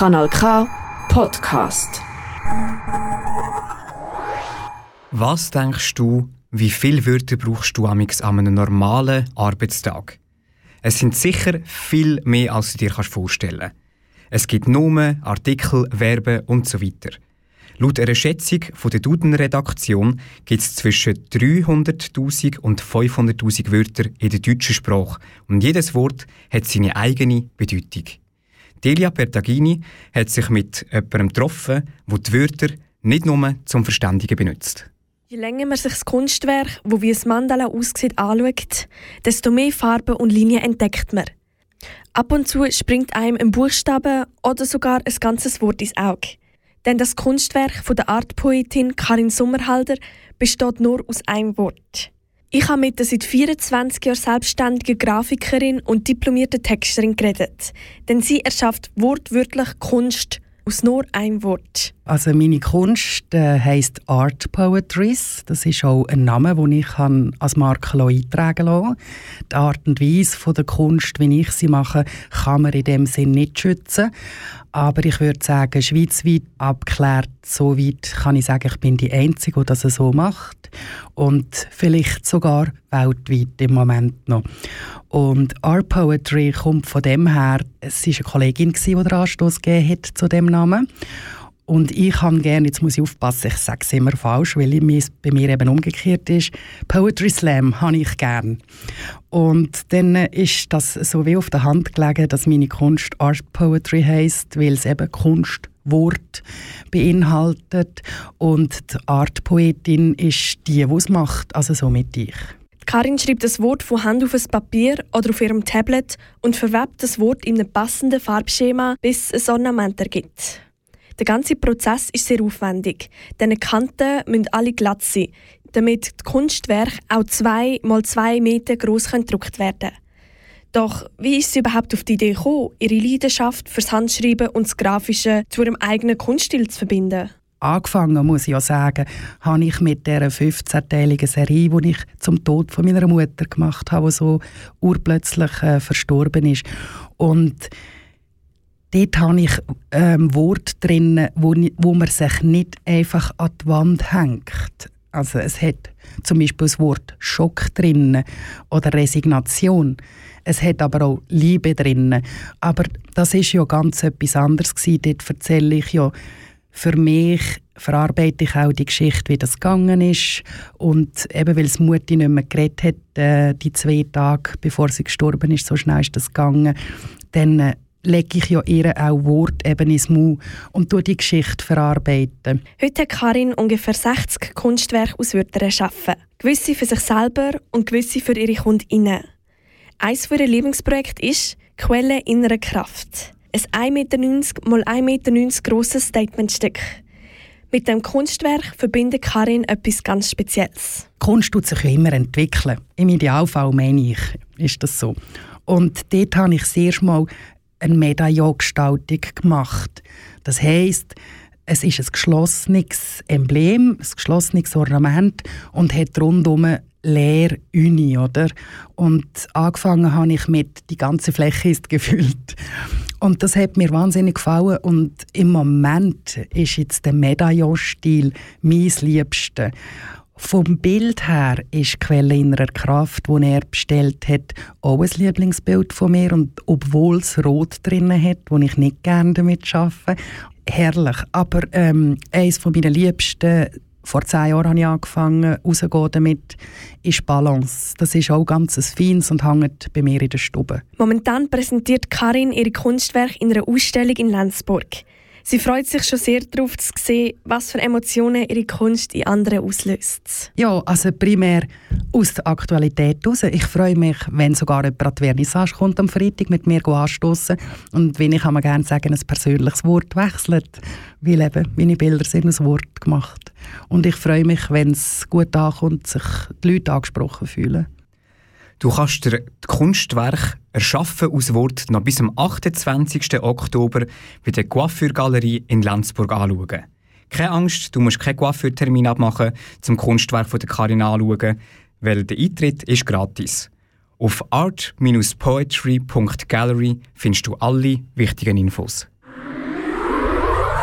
Kanal K Podcast. Was denkst du, wie viele Wörter brauchst du an einem normalen Arbeitstag? Es sind sicher viel mehr, als du dir vorstellen kannst. Es gibt Nomen, Artikel, Verben und so weiter. Laut einer Schätzung der Duden-Redaktion gibt es zwischen 300.000 und 500.000 Wörter in der deutschen Sprache und jedes Wort hat seine eigene Bedeutung. Delia Pertagini hat sich mit jemandem getroffen, der die Wörter nicht nur zum Verständigen benutzt. Je länger man sich das Kunstwerk, wo wie ein Mandala aussieht, anschaut, desto mehr Farben und Linien entdeckt man. Ab und zu springt einem ein Buchstabe oder sogar ein ganzes Wort ins Auge. Denn das Kunstwerk von der Artpoetin Karin Sommerhalder besteht nur aus einem Wort. Ich habe mit der seit 24 Jahren selbstständigen Grafikerin und diplomierten Texterin geredet, denn sie erschafft wortwörtlich Kunst aus nur einem Wort. Also meine Kunst äh, heißt Art Poetries. Das ist auch ein Name, den ich als Marke eintragen lassen Die Art und Weise von der Kunst, wie ich sie mache, kann man in dem Sinn nicht schützen. Aber ich würde sagen, schweizweit abgeklärt, so weit kann ich sagen, ich bin die Einzige, die das so macht. Und vielleicht sogar weltweit im Moment noch. Und Art Poetry kommt von dem her, es war eine Kollegin, die den Anstoß gegeben hat zu dem Namen. Und ich habe gerne, jetzt muss ich aufpassen, ich sage es immer falsch, weil es bei mir eben umgekehrt ist, Poetry Slam habe ich gern. Und dann ist das so wie auf der Hand gelegen, dass meine Kunst Art Poetry heisst, weil es eben Kunstwort beinhaltet. Und die Art Poetin ist die, die es macht, also so mit ich. Karin schreibt das Wort von Hand auf ein Papier oder auf ihrem Tablet und verwebt das Wort in einem passenden Farbschema, bis es Ornament ergibt. Der ganze Prozess ist sehr aufwendig, denn die Kanten müssen alle glatt sein, damit das Kunstwerk auch zwei mal zwei Meter groß gedruckt werden. Doch wie ist sie überhaupt auf die Idee gekommen, ihre Leidenschaft fürs Handschreiben und das Grafische zu ihrem eigenen Kunststil zu verbinden? Angefangen, muss ich ja sagen, habe ich mit dieser 15-teiligen Serie, die ich zum Tod von meiner Mutter gemacht habe, die so urplötzlich äh, verstorben ist. Und Dort habe ich ähm, Worte drin, wo, wo man sich nicht einfach an die Wand hängt. Also es hat zum Beispiel das Wort Schock drin oder Resignation. Es hat aber auch Liebe drin. Aber das ist ja ganz etwas anderes gewesen. Dort erzähle ich ja für mich verarbeite ich auch die Geschichte, wie das gegangen ist. Und eben, weil es Mutti nicht mehr geredet hat, äh, die zwei Tage, bevor sie gestorben ist, so schnell ist das gegangen, dann äh, lege ich ja ihr auch Wort eben ins Maul und tue die Geschichte verarbeiten. Heute hat Karin ungefähr 60 Kunstwerke aus Wörtern erschaffen. Gewisse für sich selber und gewisse für ihre KundInnen. Eines ihrer Lieblingsprojekte ist «Quelle innerer Kraft». Ein 1,90 Meter x 1,90 Meter grosses Statementstück. Mit dem Kunstwerk verbindet Karin etwas ganz Spezielles. Kunst tut sich immer entwickeln. Im Idealfall meine ich, ist das so. Und dort habe ich sehr mal eine Medaillongestaltung gemacht. Das heisst, es ist ein geschlossenes Emblem, ein geschlossenes Ornament und hat rundum leer Uni, oder? Und angefangen habe ich mit «Die ganze Fläche ist gefüllt». Und das hat mir wahnsinnig gefallen und im Moment ist jetzt der Medaillonstil mein Liebster. Vom Bild her ist Quelle innerer Kraft, die er bestellt hat, auch ein Lieblingsbild von mir. Und obwohl es Rot drin hat, wo ich nicht gerne damit arbeite, herrlich. Aber ähm, eines von meinen Liebsten, vor zehn Jahren habe ich angefangen, rauszugehen damit, ist Balance. Das ist auch ganz ein feines und hängt bei mir in der Stube. Momentan präsentiert Karin ihre Kunstwerke in einer Ausstellung in Lenzburg. Sie freut sich schon sehr darauf zu sehen, was für Emotionen ihre Kunst in anderen auslöst. Ja, also primär aus der Aktualität heraus. Ich freue mich, wenn sogar jemand an die Vernissage kommt am Freitag mit mir anstoßen und wenn ich kann man gerne sagen, ein persönliches Wort wechselt, weil eben meine Bilder sind ein Wort gemacht. Und ich freue mich, wenn es gut ankommt, sich die Leute angesprochen fühlen. Du kannst dir das Kunstwerk erschaffen aus Wort noch bis am 28. Oktober bei der Coiffure-Galerie in Lenzburg anschauen. Keine Angst, du musst keinen Coiffeurtermin abmachen, zum Kunstwerk von der Karin anschauen, weil der Eintritt ist gratis. Auf art-poetry.gallery findest du alle wichtigen Infos.